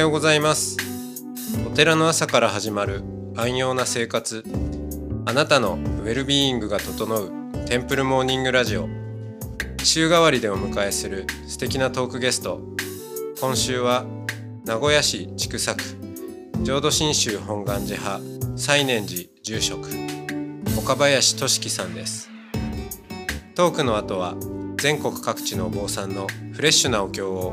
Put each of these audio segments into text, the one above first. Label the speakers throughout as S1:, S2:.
S1: はようございます。お寺の朝から始まる安養な生活。あなたのウェルビーイングが整うテンプルモーニングラジオ。週替わりでお迎えする素敵なトークゲスト。今週は名古屋市千種区。浄土真宗本願寺派。西念寺住職。岡林俊樹さんです。トークの後は全国各地のお坊さんのフレッシュなお経を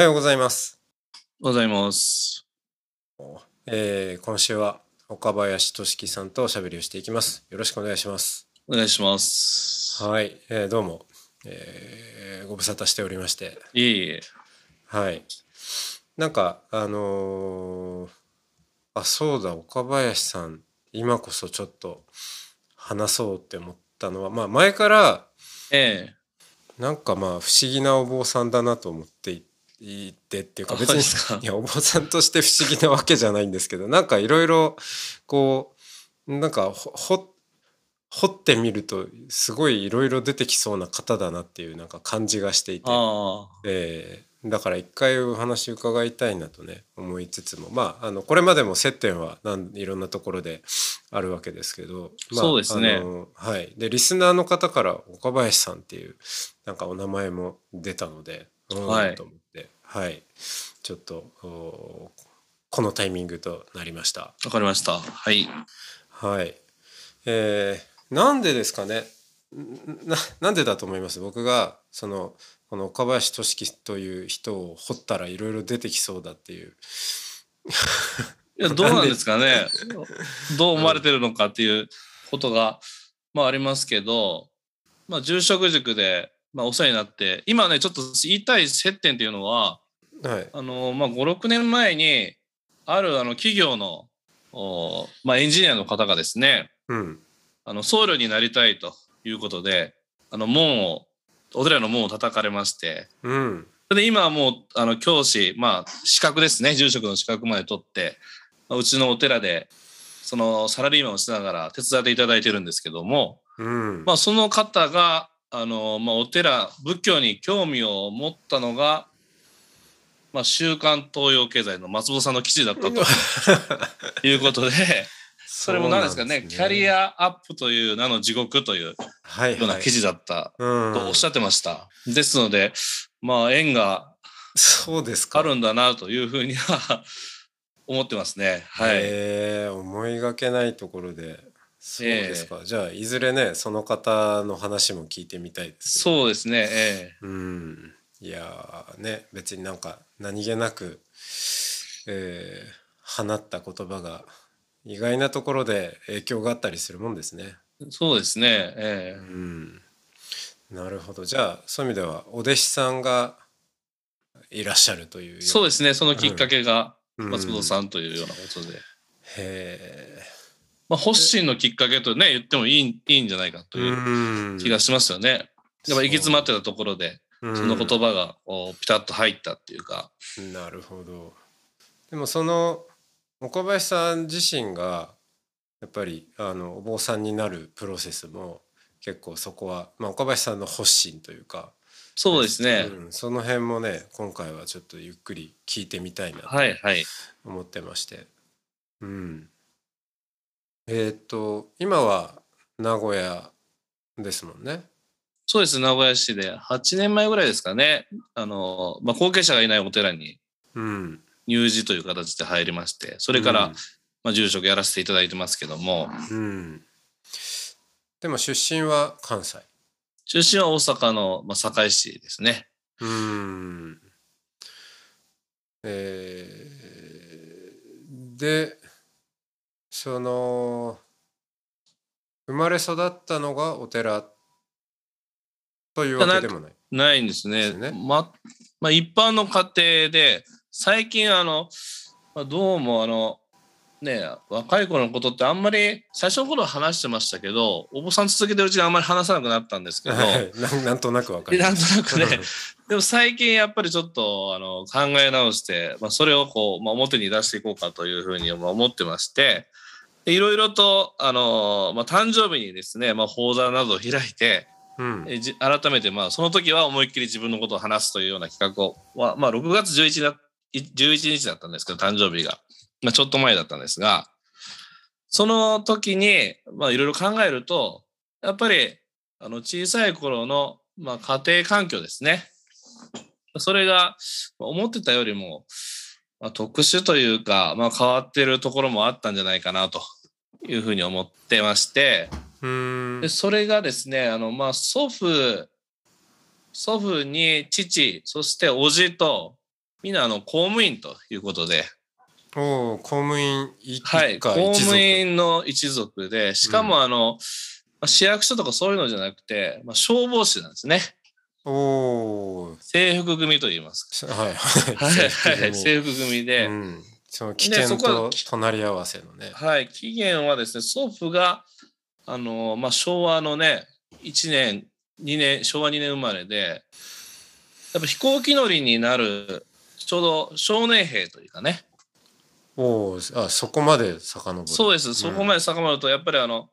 S1: はようございます
S2: おはようございます。
S1: えー今週は岡林俊樹さんとおしゃべりをしていきますよろしくお願いします
S2: お願いします。
S1: はい、えーどうも、えーご無沙汰しておりまして
S2: いえいえ。
S1: はいなんかあのーあそうだ岡林さん今こそちょっと話そうって思ったのはまあ前から
S2: ええ。
S1: なんかまあ不思議なお坊さんだなと思っていいてっていうか
S2: あ
S1: 別にいやお坊さんとして不思議なわけじゃないんですけどなんかいろいろこうなんかほほ掘ってみるとすごいいろいろ出てきそうな方だなっていうなんか感じがしていて、
S2: あ
S1: えーだから一回お話伺いたいなとね思いつつも。まああのこれまでも接点はいろんなところであるわけですけど、まあ、
S2: そうですね。
S1: はい、でリスナーの方から岡林さんっていうなんかお名前も出たので、うん
S2: はい。
S1: と思はい、ちょっとおこのタイミングとなりました。
S2: あ、わかりました。はい。
S1: はい。えーなんでですかね？んななんでだと思います？僕がそのこの岡林俊樹という人を掘ったらいろいろ出てきそうだっていう。
S2: いや、どうなんですかね？どう思われてるのかっていうことが、まあありますけど、まあ住職塾で、まあお世話になって、今ね、ちょっと言いたい接点っていうのは、
S1: はい。
S2: あの、まあ5、6年前に、あるあの企業の、おまあエンジニアの方がですね、
S1: うん。
S2: あの僧侶になりたいということで、あの門を、お寺の門を叩かれまして、
S1: うん。
S2: それで今はもうあの教師、まあ資格ですね、住職の資格まで取って、まあうちのお寺で、そのサラリーマンをしながら手伝っていただいてるんですけども、
S1: うん。
S2: まあその方が、あの、まあお寺、仏教に興味を持ったのが、まあ週刊東洋経済の松本さんの記事だったと いうことで、それも何ですかね、キャリ
S1: ア。
S2: アアップという名の地獄という
S1: はい、はい
S2: ような記。事だった
S1: うん。
S2: とおっしゃってました。ですので、まあ縁が
S1: そうですか。
S2: あるんだなというふうには思ってますね。はい。
S1: えー思いがけないところで。そうですか。じゃあいずれねその方の話も聞いてみたいです。
S2: そうですね。え
S1: うん、いやーね別になんか何気なく、えー放った言葉が意外なところで影響があったりするもんですね。
S2: えそうですね。え
S1: う
S2: え
S1: ん、なるほどじゃあそういう意味ではお弟子さんがいらっしゃるという
S2: そう
S1: で
S2: ですね。そのきっかけが
S1: うん
S2: 松本さんというようなことで。
S1: へ
S2: まあ、発信のきっかけとね、言ってもいいいいんじゃないかと
S1: ー
S2: いう
S1: うん
S2: 気がしますよね。やっぱ行き詰まってたところで、
S1: うん
S2: その言葉がピタッと入ったっていうか。
S1: なるほど。でもその岡林さん自身がやっぱりあのお坊さんになるプロセスも結構そこは、まあ、岡林さんの発信というか
S2: そうですね。
S1: うんその辺もね今回はちょっとゆっくり聞いてみたいなと
S2: はいはい。
S1: 思ってまして。うん、えっ、と今は名古屋ですもんね。
S2: そうです。名古屋市で8年前ぐらいですかね。あの、まあ、後継者がいないお寺に
S1: うん、
S2: 入寺という形で入りまして、それから、
S1: うん
S2: まあ、住職やらせていただいてますけども、
S1: うん、でも出身は関西？
S2: 出身は大阪の、まあ、堺市ですね。
S1: うーん。えーでその生まれ育ったのがお寺というわけでもない。
S2: ないんですね。
S1: ですね
S2: ままあ、一般の家庭で、最近あの、まあ、どうもあのね若い子のことってあんまり最初の頃は話してましたけどお坊さん続けてるうちにあんまり話さなくなったんですけど、
S1: はい、なんなんとなくわかり
S2: なん。となくね でも最近やっぱりちょっとあの考え直して、まあ、それをこう、まあ、表に出していこうかというふうにまあ思ってましてでいろいろとあの、まあ、誕生日にですね、まあ、講座などを開いて
S1: うん、
S2: 改めてまあその時は思いっきり自分のことを話すというような企画を、まあ、まあ6月 11, だ11日だったんですけど誕生日が、まあ、ちょっと前だったんですがその時にまあいろいろ考えるとやっぱりあの小さい頃の、まあ、家庭環境ですね。それが思ってたよりも、まあ、特殊というか、まあ、変わってるところもあったんじゃないかなというふうに思ってまして、でそれがですねあの、まあ、祖父祖父に父そして叔父とみんなあの公務員ということで、
S1: おお公務員一
S2: はい、公務員の一族でしかもあの、まあ市役所とかそういうのじゃなくて、まあ、消防士なんですね
S1: おお
S2: 制服組と言いますか。
S1: はい
S2: はい。はい、制服組で、
S1: うん、その危険
S2: そこは
S1: と隣り合わせのね。
S2: はい、期限はですね、祖父が、あの、まあ、昭和のね、1年、2年、昭和2年生まれで、やっぱ飛行機乗りになる、ちょうど少年兵というかね、
S1: おおあそこまで遡る。
S2: そうです、そこまで遡ると、やっぱりあの、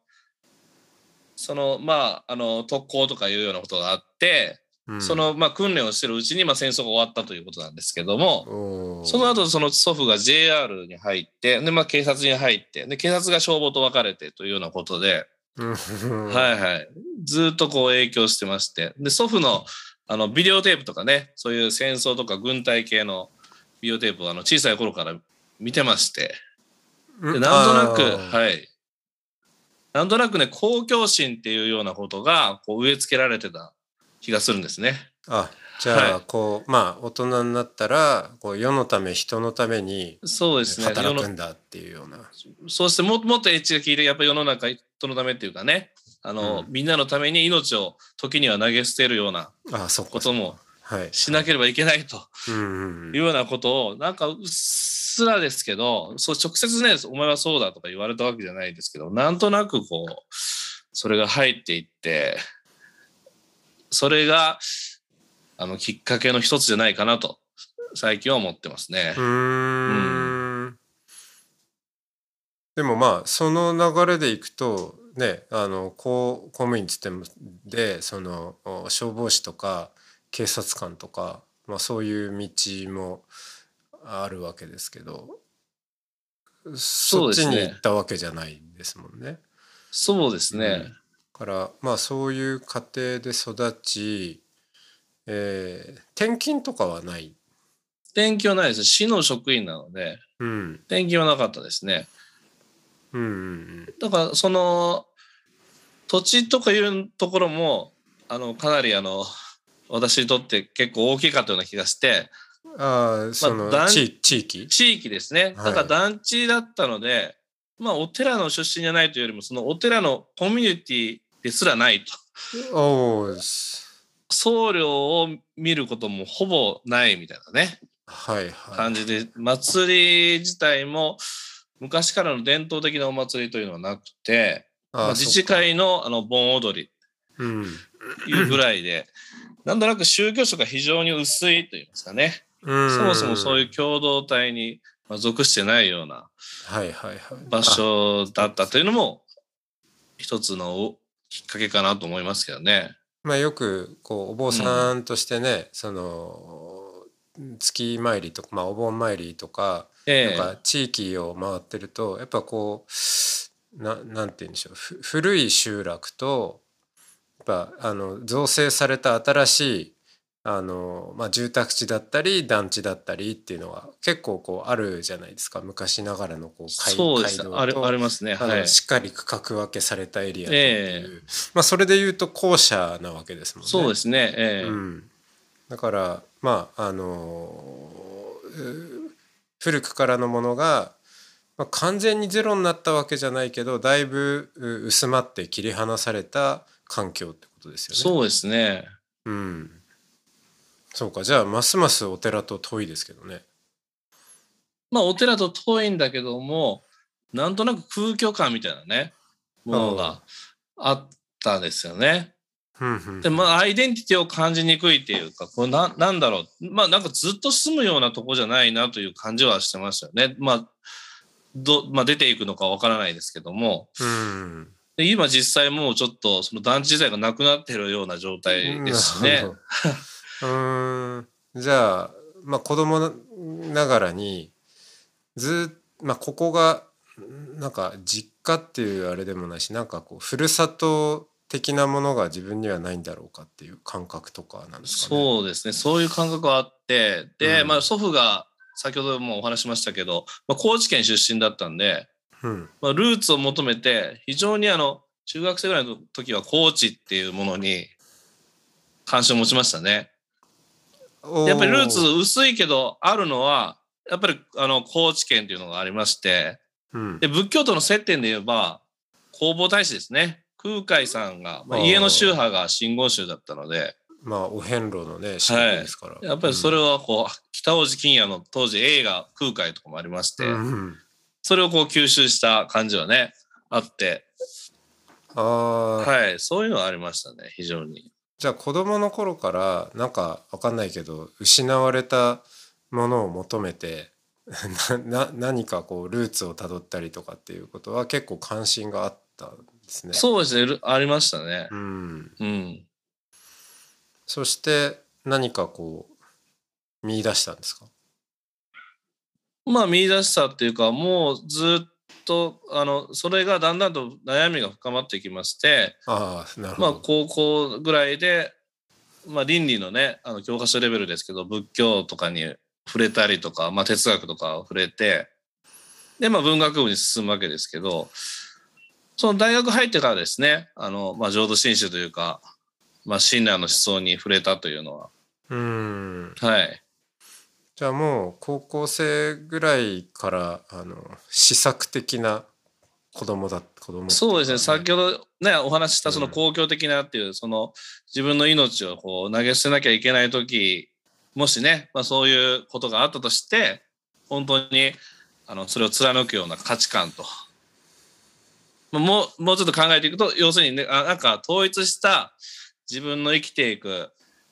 S2: その、まあ、あの、特攻とかいうようなことがあって、
S1: うん
S2: その、まあ、訓練をしてるうちに、まあ、戦争が終わったということなんですけども、その後、その祖父が JR に入って、で、まあ、警察に入って、で、警察が消防と分かれてというようなことで、
S1: うん
S2: はいはい。ずっとこう影響してまして。で、祖父のあのビデオテープとかね、そういう戦争とか軍隊系のビデオテープをあの小さい頃から見てまして。でなんとなく、はい。なんとなくね、公共心っていうようなことがこう植え付けられてた気がするんですね。
S1: あじゃあ、
S2: はい
S1: こうまあ大人になったらこう世のため人のために
S2: そうですね。
S1: 働くんだっていうような。
S2: そうしてももっとエッジが効いて、やっぱり世の中人のためっていうかね、あの、
S1: うん
S2: みんなのために命を時には投げ捨てるようなことも
S1: はい。
S2: しなければいけないと。いうようなことをなんかうっすらですけどそう直接ねお前はそうだとか言われたわけじゃないですけどなんとなくこうそれが入っていってそれがあのきっかけの一つじゃないかなと最近は思ってますね
S1: う。ーんでもまあその流れでいくとねあの公公務員っつってもでそのお消防士とか警察官とか、まあ、そういう道もあるわけですけどそっちに行ったわけじゃないですもんね。
S2: そうですね。
S1: からまあそういう家庭で育ち、えー転勤とかはない？
S2: 転勤はないです。市の職員なので
S1: うん
S2: 転勤はなかったですね。
S1: うんうん
S2: だからその土地とかいうところもあのかなりあの私にとって結構大きかったような気がして
S1: うん、ああその、
S2: 団
S1: 地地域？
S2: 地域ですね
S1: はい
S2: だから団地だったので、まあお寺の出身じゃないというよりもそのお寺のコミュニティですらないと。僧侶を見ることもほぼないみたいなね。
S1: はいはい。
S2: 感じで祭り自体も昔からの伝統的なお祭りというのはなくて
S1: あ
S2: まあ、自治会のあの盆踊り。いうぐらいで、なんとなく宗教色が非常に薄いと言いますかね、
S1: うん
S2: そもそもそういう共同体にまあ属してないような場所だったというのも一つのおきっかけかなと思いますけどね。
S1: まあよくこうお坊さんとしてね、その月参りとか、まあ、お盆参りとか
S2: ええ
S1: なんか地域を回ってるとやっぱこうななんて言うんでしょうふ古い集落とやっぱあの造成された新しいあの、まあ、住宅地だったり団地だったりっていうのは結構こうあるじゃないですか昔ながらのこう街
S2: そうですありありますね。はい。
S1: しっかり区画分けされたエリアという、
S2: え
S1: まあ、それで言うと校舎なわけですもんね。
S2: そうですね。ええ
S1: うん、だからまああのう古くからのものが、まあ、完全にゼロになったわけじゃないけどだいぶう薄まって切り離された環境ってことですよね。
S2: そうですね。
S1: うん、そうかじゃあますますお寺と遠いですけどね。
S2: まあお寺と遠いんだけども、なんとなく空虚感みたいなね、ものがあったんですよね。で、まあ、アイデンティティを感じにくいっていうか、これな、なんだろう。まあ、なんかずっと住むようなとこじゃないなという感じはしてましたよね。まあ、ど、まあ、出ていくのかわからないですけども。
S1: うん。
S2: で今実際もうちょっと、その団地自体がなくなってるような状態ですしね。
S1: うーん。じゃあ、まあ子供ながらに、ずっまあここが、なんか実家っていうあれでもないし、なんかこう、ふるさと的なものが自分にはないんだろうかっていう感覚とかなんですかね？
S2: そうですね。そういう感覚はあって、で、
S1: うん
S2: まあ祖父が、先ほどもお話ししましたけど、まあ、高知県出身だったんで、
S1: うん。
S2: まあ、ルーツを求めて、非常にあの、中学生ぐらいの時は高知っていうものに関心を持ちましたね。やっぱりルーツ薄いけどあるのは、やっぱりあの、高知県っていうのがありまして、
S1: うん。
S2: で、仏教との接点で言えば、弘法大師ですね。空海さんが、まあ、家の宗派が真言宗だったので、
S1: まあお遍路のね、ですから。
S2: やっぱりそれはこう、北大路欣也の当時映画空海とかもありまして、
S1: うんうん。
S2: それをこう吸収した感じはね、あって、
S1: ああ、
S2: はい、そういうのはありましたね、非常に。
S1: じゃあ子供の頃からなんかわかんないけど失われたものを求めて なな何かこうルーツをたどったりとかっていうことは結構関心があったんですね。
S2: そうですね、るありましたね。
S1: うん、
S2: うん。
S1: そして何かこう見出したんですか？
S2: まあ見出したっていうか、もうずっと、あの、それがだんだんと悩みが深まってきまして、
S1: ああなるほ
S2: まあ
S1: ど。
S2: 高校ぐらいで、まあ倫理のね、あの教科書レベルですけど、仏教とかに触れたりとか、まあ哲学とかを触れて、で、まあ文学部に進むわけですけど、その大学入ってからですね、あの、まあ浄土真宗というか、まあ親鸞の思想に触れたというのは、
S1: うん
S2: はい。
S1: じゃあもう高校生ぐらいからあの試作的な子供だ子供っていか
S2: そうですね、先ほどね、お話ししたその公共的なっていう、その自分の命をこう投げ捨てなきゃいけない時もしね、まあ、そういうことがあったとして、本当にあのそれを貫くような価値観と。もうもうちょっと考えていくと、要するにね、あなんか統一した自分の生きていく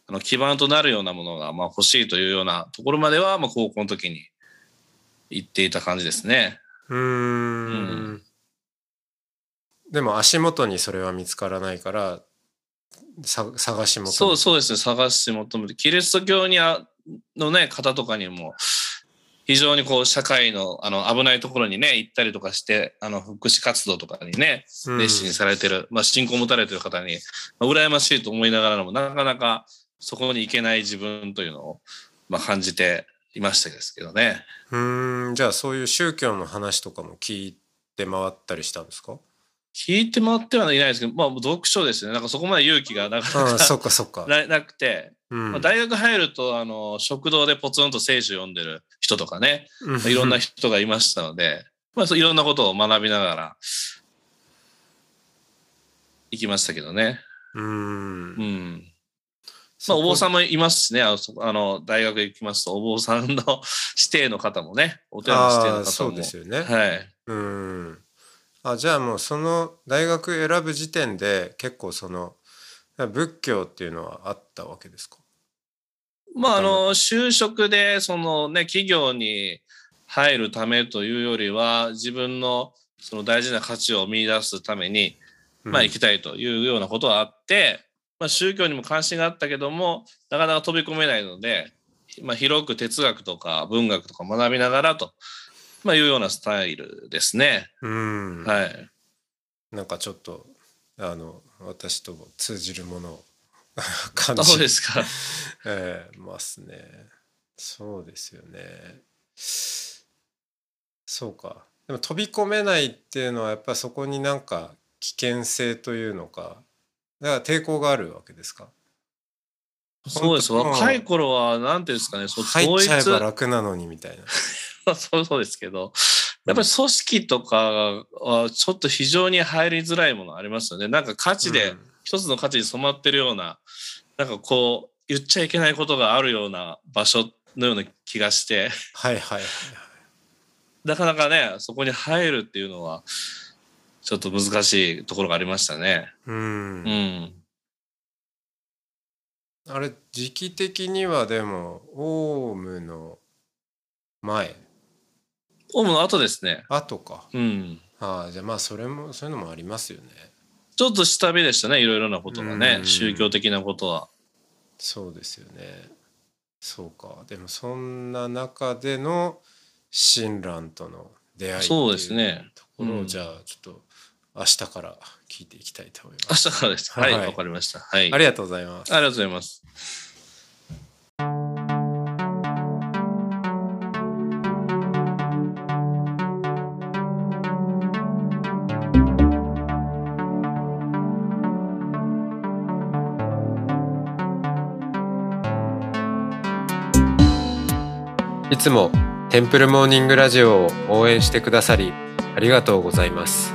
S2: あの基盤となるようなものがまあ欲しいというようなところまでは、まあ、高校の時に行っていた感じですね。
S1: うーん。でも足元にそれは見つからないからさ探し求めて。
S2: そうそうですね。探し求めて。キリスト教にあのね方とかにも非常にこう社会のあの危ないところにね行ったりとかしてあの福祉活動とかにね
S1: うん。
S2: 熱心にされてる、まあ、信仰を持たれてる方に、まあ、羨ましいと思いながらもなかなかそこに行けない自分というのを、まあ、感じていましたですけどね。
S1: うーんじゃあそういう宗教の話とかも聞いて回ったりしたんですか？
S2: 聞いて回ってはいないですけど、まあ、読書ですね。なんかそこまで勇気がなか
S1: あ
S2: な
S1: あそ
S2: か
S1: っかそっか、
S2: ななくて、
S1: うん
S2: まあ、大学入ると、あの、食堂でポツンと聖書読んでる人とかね、
S1: うん
S2: まあいろんな人がいましたので、まあ、そういろんなことを学びながら、行きましたけどね。
S1: うーん
S2: うん。まあ、お坊さんもいますしね、あの、そあの大学行きますと、お坊さんの指定の方もね、お寺の指定の方も。
S1: そうですよね、
S2: はい。
S1: うーん。あじゃあもうその大学選ぶ時点で結構その仏教っていうのはあったわけですか？
S2: まあ、あの、就職で、そのね、企業に入るためというよりは、自分のその大事な価値を見出すために、まあ、行きたいというようなことはあって、まあ、宗教にも関心があったけども、なかなか飛び込めないので、まあ、広く哲学とか文学とか学びながらと、まあ、いうようなスタイルですね。
S1: うん、
S2: はい。
S1: なんかちょっとあの私とも通じるものを 感
S2: あ
S1: じ
S2: そうですか。
S1: ええますねそうですよねそうかでも飛び込めないっていうのはやっぱりそこになんか危険性というのかだから抵抗があるわけですか？
S2: そうです。若い頃は、なんていうんですかね、そう
S1: 入っちゃえば楽なのにみたいな。
S2: そうそうですけど、やっぱり組織とかはちょっと非常に入りづらいものありますよね。なんか価値で、
S1: うん。
S2: 一つの価値に染まってるような、なんかこう、言っちゃいけないことがあるような場所のような気がして、
S1: はいはいはいはい。
S2: なかなかね、そこに入るっていうのは、ちょっと難しいところがありましたね。
S1: うん
S2: うん。
S1: あれ時期的にはでもオウムの前？
S2: オウムの後ですね。
S1: 後か
S2: うん。
S1: ああじゃあまあそれもそういうのもありますよね
S2: ちょっと下火でしたね、いろいろなことがね
S1: う。ん
S2: 宗教的なことは。
S1: そうですよねそうかでもそんな中での親鸞との出会い
S2: そうですね
S1: っていうところ
S2: うん
S1: をじゃあちょっと明日から聞いていきたいと思います
S2: 明日からです。はい、わ、
S1: はい
S2: かりました。はい。
S1: ありがとうございます
S2: ありがとうございます。
S1: いつもテンプルモーニングラジオを応援してくださりありがとうございます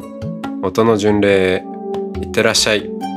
S1: 音の巡礼へいってらっしゃい。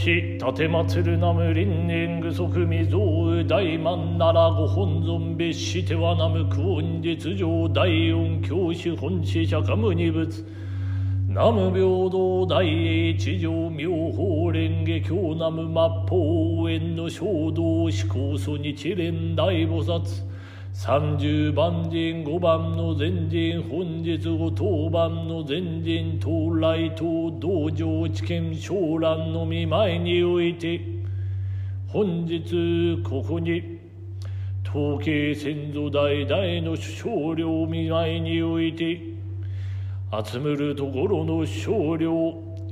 S3: し立てまつるなむ輪廻具足未曾有大満ならご本尊別してはなむ苦音実上大音教師本師釈迦無二仏。南無平等大英地上妙法蓮華経南無末法縁の衝動思考素日蓮大菩薩。三十番人五番の前人本日ご当番の前人到来等道場知見昇蘭の見舞いにおいて本日ここに統計先祖代々の少量見舞いにおいて集むるところの少量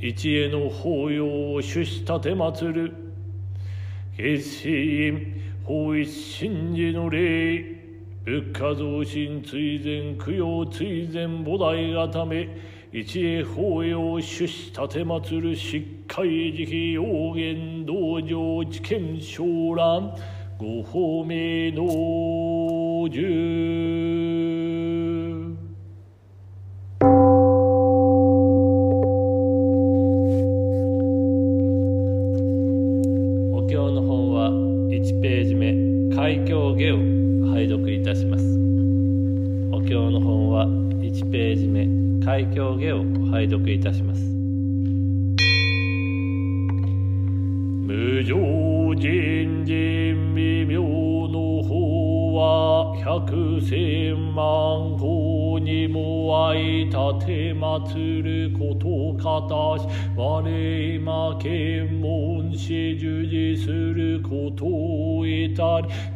S3: 一への法要を主し立てまつる決心法一神事の礼。仏家増進追善供養追善菩提固め一へ法要主し立てまつるしっかり慈悲要言道場知見昇覧ご法名の十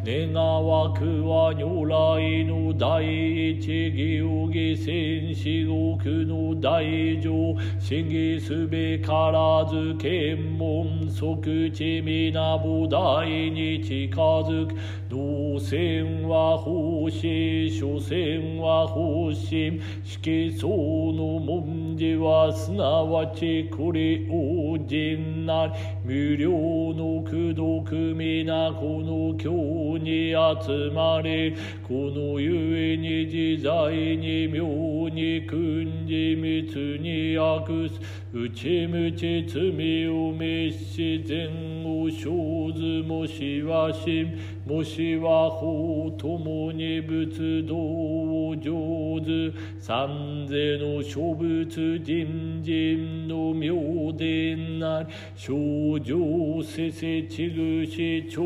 S3: 願わくは如来の第一義を義戦士国の大乗審議すべからず検問即地皆菩提に近づく。動線は奉仕所詮は方針色相の文字はすなわちこれ王人なり無料の功徳皆この経に集まれこの故に自在に妙に訓示密に悪す。内無知罪を滅し善を生ずもしは心もしは法ともに仏道を上手。三世の諸仏人人の妙伝なり症状せせちぐし頂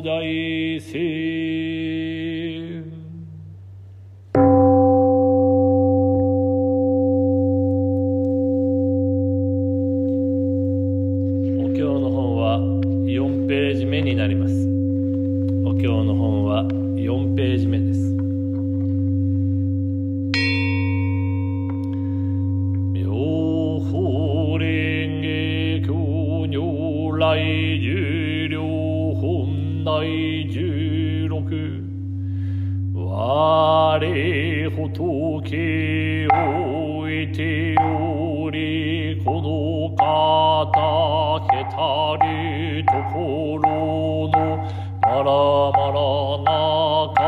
S3: 戴せ我仏をいておりこの方けたりところのまらまらなか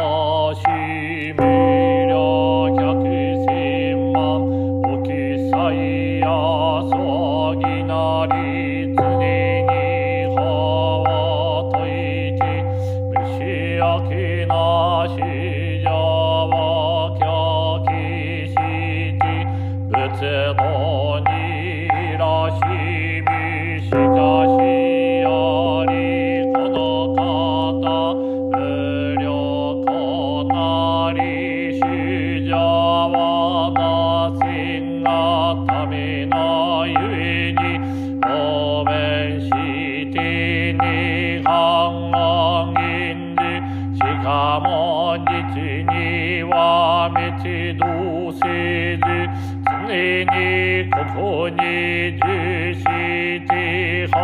S3: に重して羽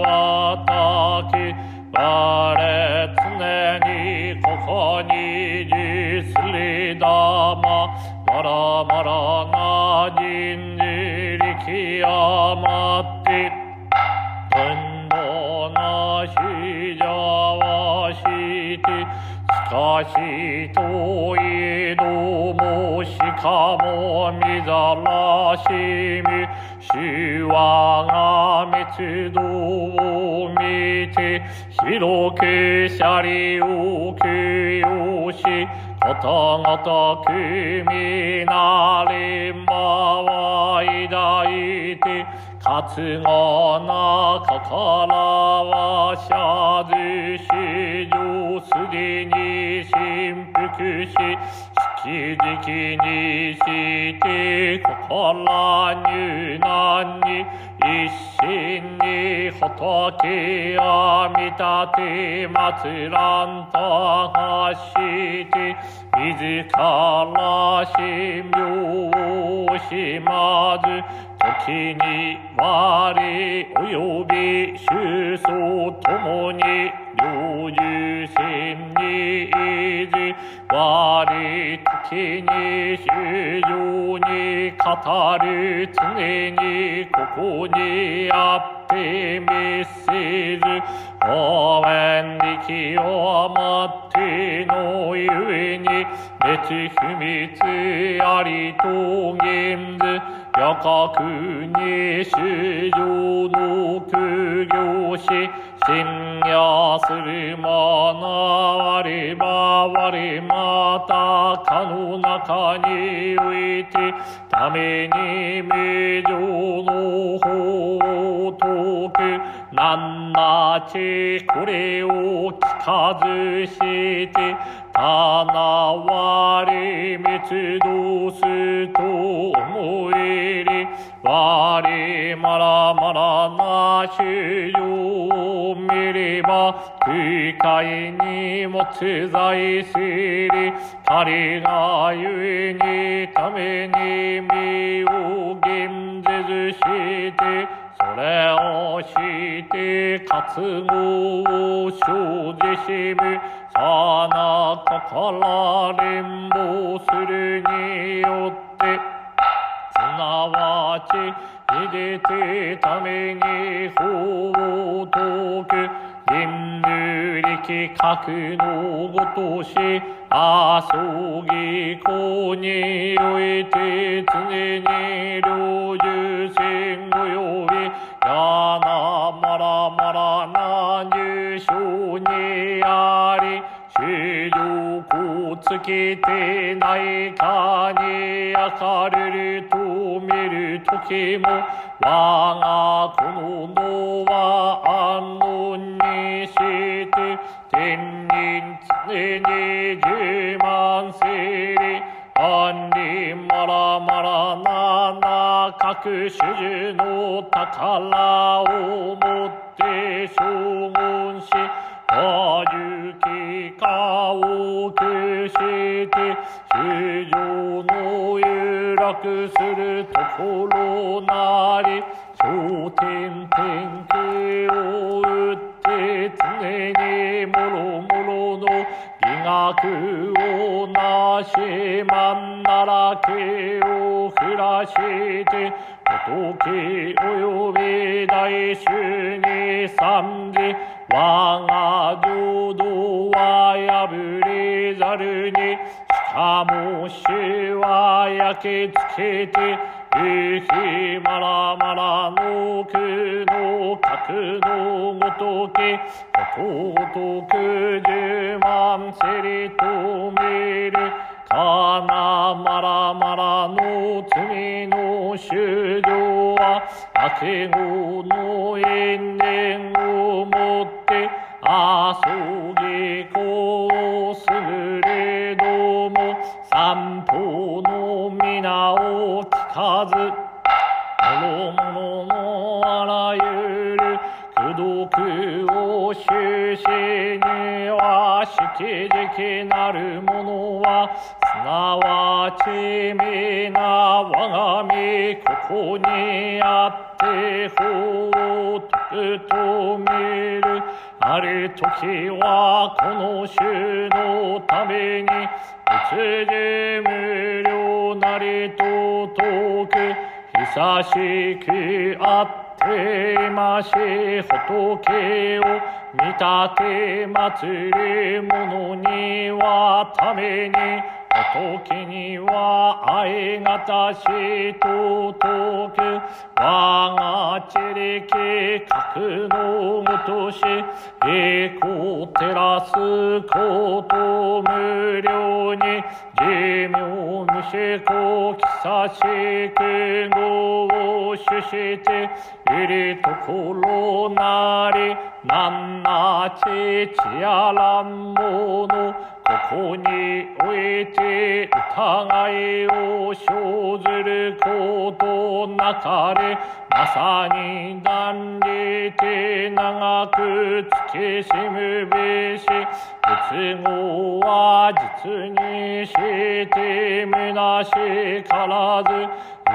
S3: はたき我常にここに重すりだままらまらな人事力余って運動なしじゃわしてしかしといどもしかもみざらしみ手話が滅度を見て広くシャリを供養し方々組なれんばは抱いてかつがなかからはしゃずし上すでに振幅し式時にして心入難に一心に仏や見立て祭らんたがして自ら神妙をしまず時に我及び宗祖ともに領受戦にいず我時に衆生に語る常にここにあって滅せず応援力をもってのゆえに滅不滅ありと現ず夜角に衆生の苦行し信やする者あれば我またかの中においてために名城の法を説くなんなちこれを聞かずして花割り密度すと思いり割りまらまらな主を見れば空海にもつ在すり仮がゆえにために身を現実してそれをして活語を生じしむさなかから連望するによってすなわち入れてために法を解く人類力格のごとしあそぎこにおいて常に領受戦およびやなまらまらな入所にあり主情こつけてないかに明るると見る時も我がこの脳な各種樹の宝をもって将軍しあゆきかをくして主上の有楽するところなり頂点天気を打って常にもろもろの義学をなしまんならけを降らして仏および大衆に賛じ我が浄土は破れざるに。しかも主は焼けつけてゆひまらまらの苦の格のごときことく十万せりとめる。かなまらまらの罪の主情は明け後の因縁をもってあそぎこうすぐれども三方の皆を聞かず諸々のあらゆる功徳を終始には式直なるものはすなわち皆我が身ここにあって法を解くと見るある時はこの衆のために仏事無料なりと解く久しく会っててまし仏を見立て祭る者にはために仏には愛がたしと解く我が地力格のごとし栄光照らすこと無料に寿命主公久しく語を主しているところなりなんなちちやらんものここにおいて疑いを生ずることなかれ。まさに断じて長く突きしむべし仏語は実にしてむなしからず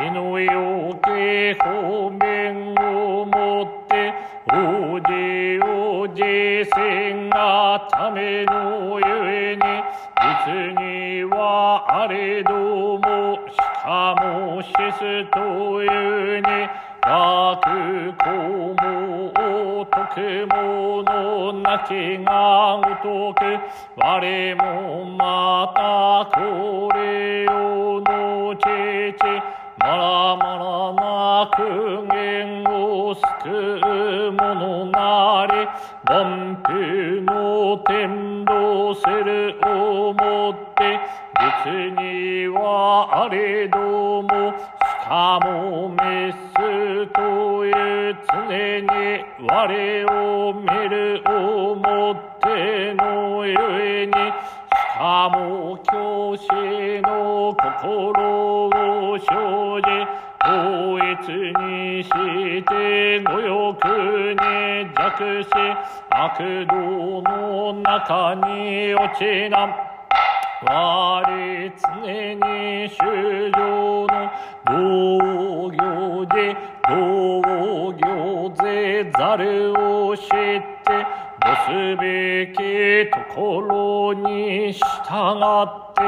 S3: 身のよけ方面をもっておじおじせんがためのゆえに実にはあれどもしかもしすというに楽公も徳ものなきがごとく我もまたこれをのちち。まらまらなく言を救うものなり。凡夫の天道するをもって。実にはあれども。しかも滅すとへ常に我を見る表のゆえに、しかも教師の心を生じ、統一にして五欲に弱し、悪道の中に落ちな我常に修行の防で防ざるをしてどすべきところに従って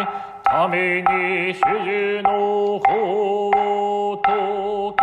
S3: ために主従の法をとく。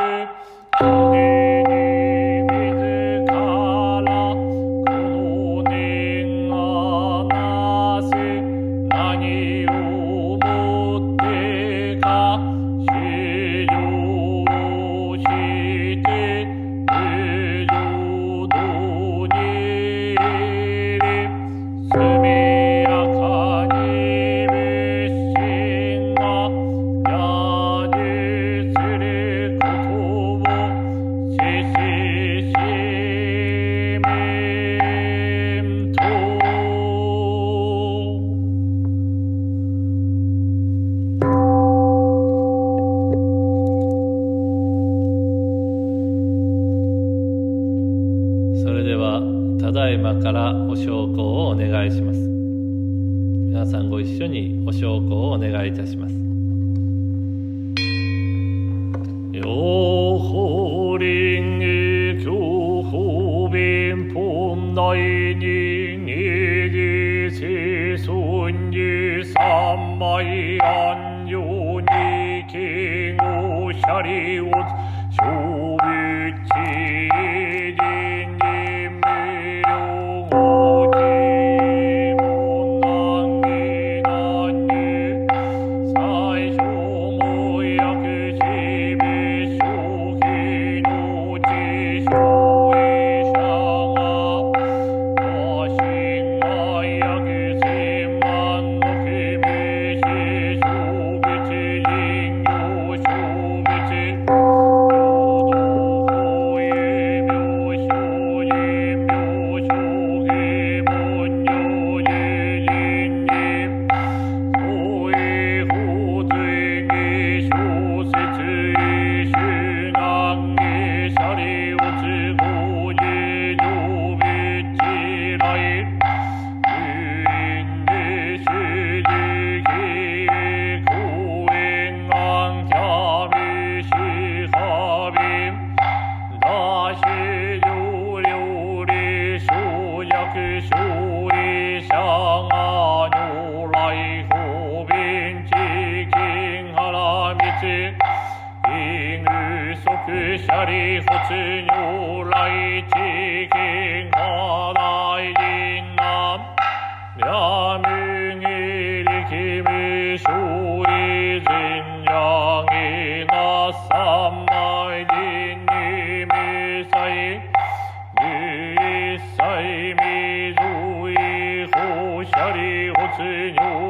S3: Señor.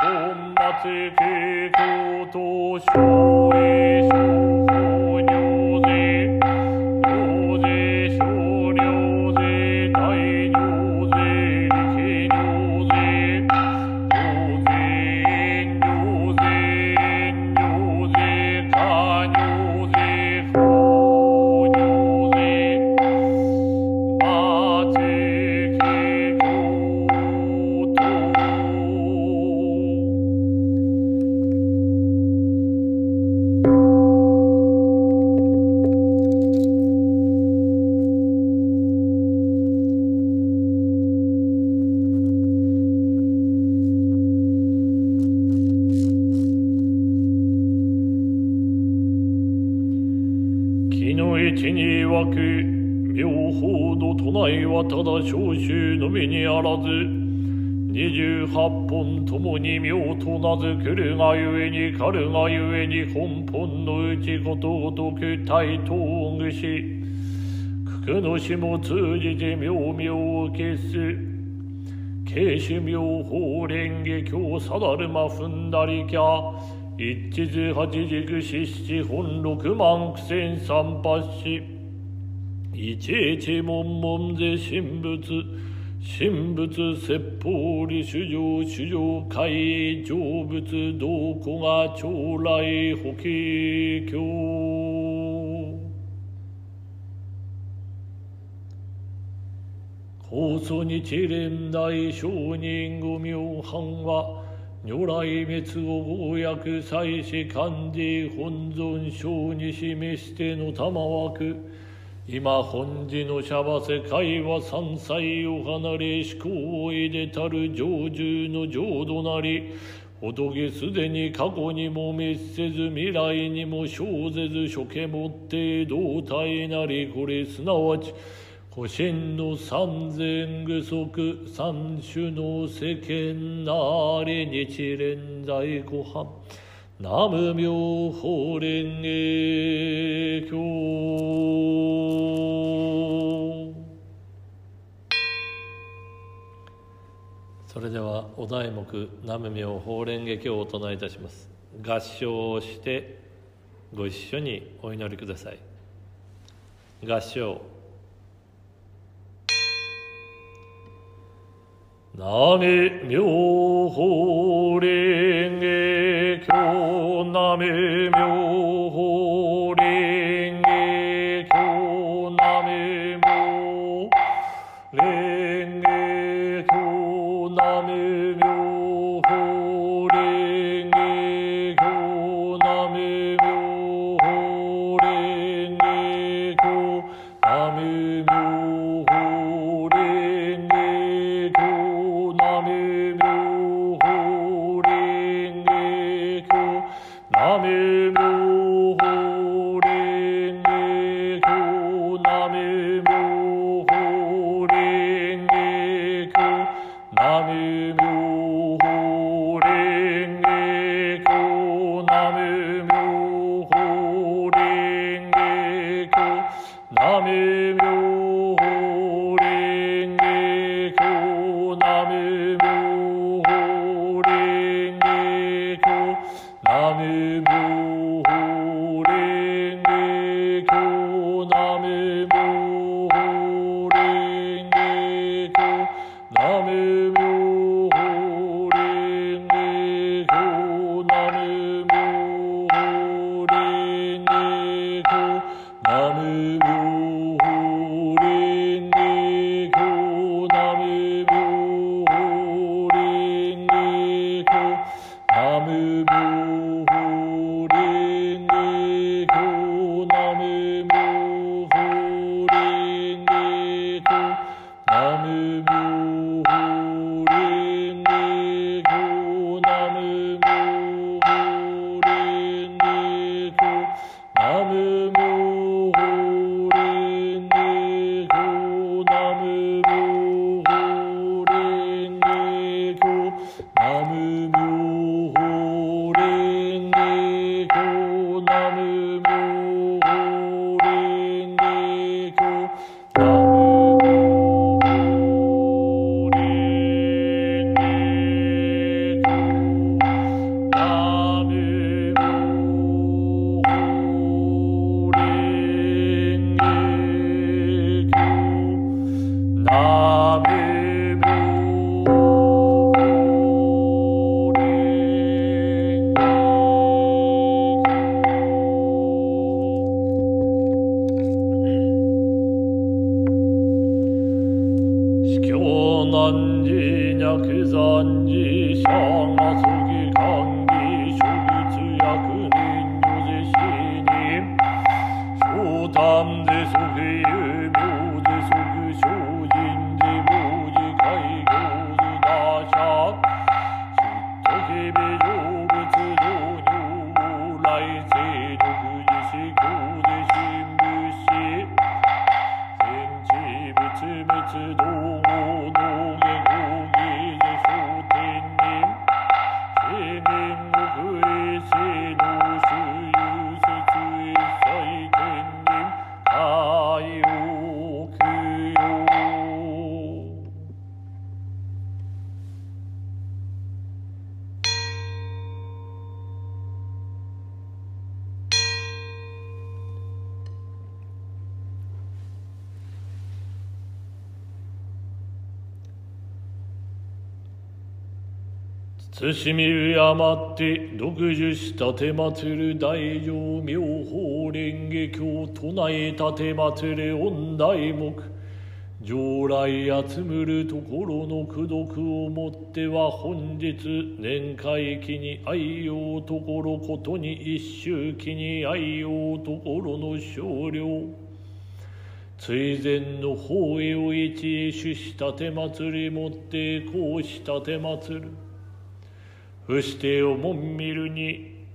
S3: 孫末慶京都省へ本ともに妙と名付くるがゆえに狩るがゆえに本本のうちことごとく対等ぐし九の死も通じて妙妙を消す。慶主妙法蓮華経さだるま踏んだりきゃ一地図八軸四七本六万九千三八四一一門門ぜ神仏。神仏説法理主上主上会成仏道古が将来法華経。高祖日蓮大上人御名藩は如来滅後公約祭祀漢字本尊小に示しての玉枠。今本寺のシャバ世界は三歳を離れ思考を入れたる成就の浄土なり仏すでに過去にも滅せず未来にも生ぜず処刑もって同体なりこれすなわち古神の三千具足三種の世間なり日蓮在ご飯南無妙法蓮華経。それではお題目南無妙法蓮華経をお唱えいたします。合唱をしてご一緒にお祈りください。合唱。なめ妙法蓮 교남의 묘. to 慎み敬って独樹したてまつる大乗妙法蓮華経唱えたてまつれ御大目。将来集むるところの功徳をもっては本日年会期に愛用ところことに一周期に愛用ところの少量。追善の方へを一へ主したて祭りもってこうしたて祭る。不してをもんみるに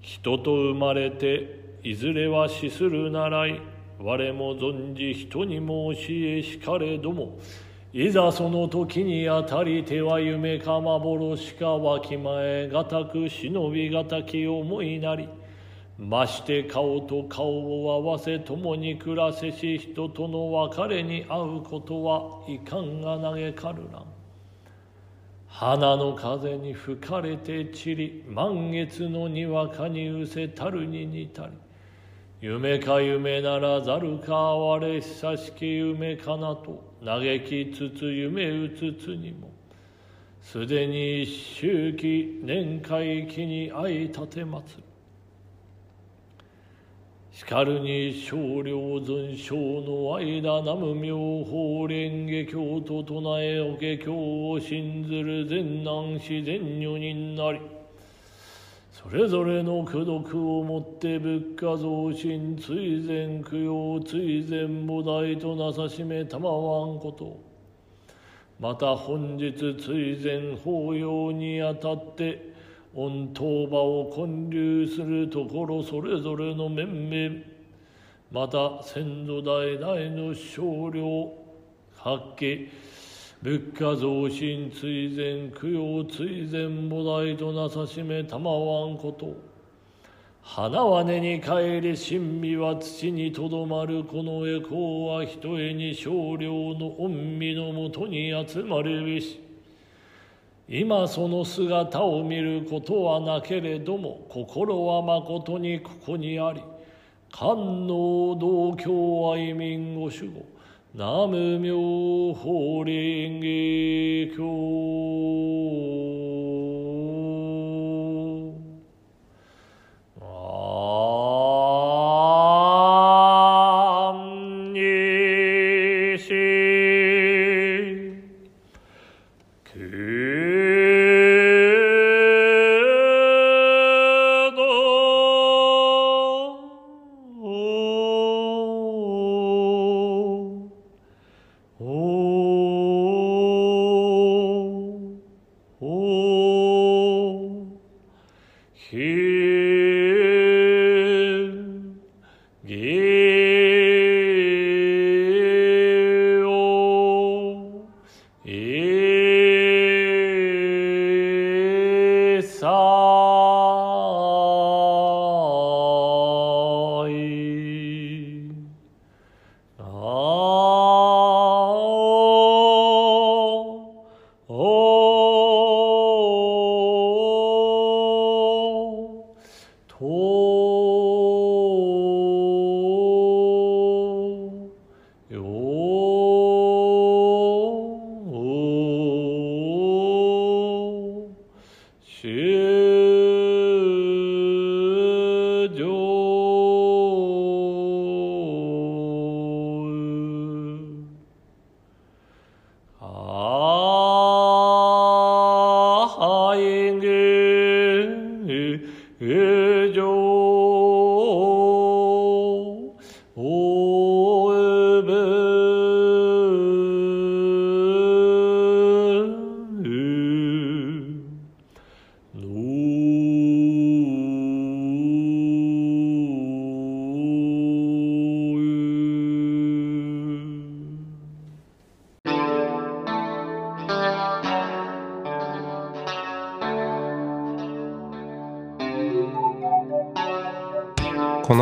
S3: 人と生まれていずれは死するならい我も存じ人に申しえしかれどもいざその時にあたりては夢か幻かわきまえがたく忍びがたき思いなりまして顔と顔を合わせ共に暮らせし人との別れに会うことはいかんが嘆かるな。花の風に吹かれて散り満月のにわかにうせたるに似たり夢か夢ならざるか我久しき夢かなと嘆きつつ夢うつつにもすでに一周期年会期に相立てまつしかるに少量尊称の間南無妙法蓮華経と唱えおけ経を信ずる善男子善女人なりそれぞれの功徳をもって仏家増進追善供養追善菩提となさしめたまわんこと。また本日追善法要にあたって御当場を建立するところそれぞれの面々また先祖代々の少量発揮仏家増進追善供養追善菩提となさしめたまわんこと。花は根に帰り神秘は土にとどまるこの栄光はひとえに少量の御身のもとに集まるべし。今その姿を見ることはなけれども心はまことにここにあり観能道教愛民ご守護南無妙法蓮華経。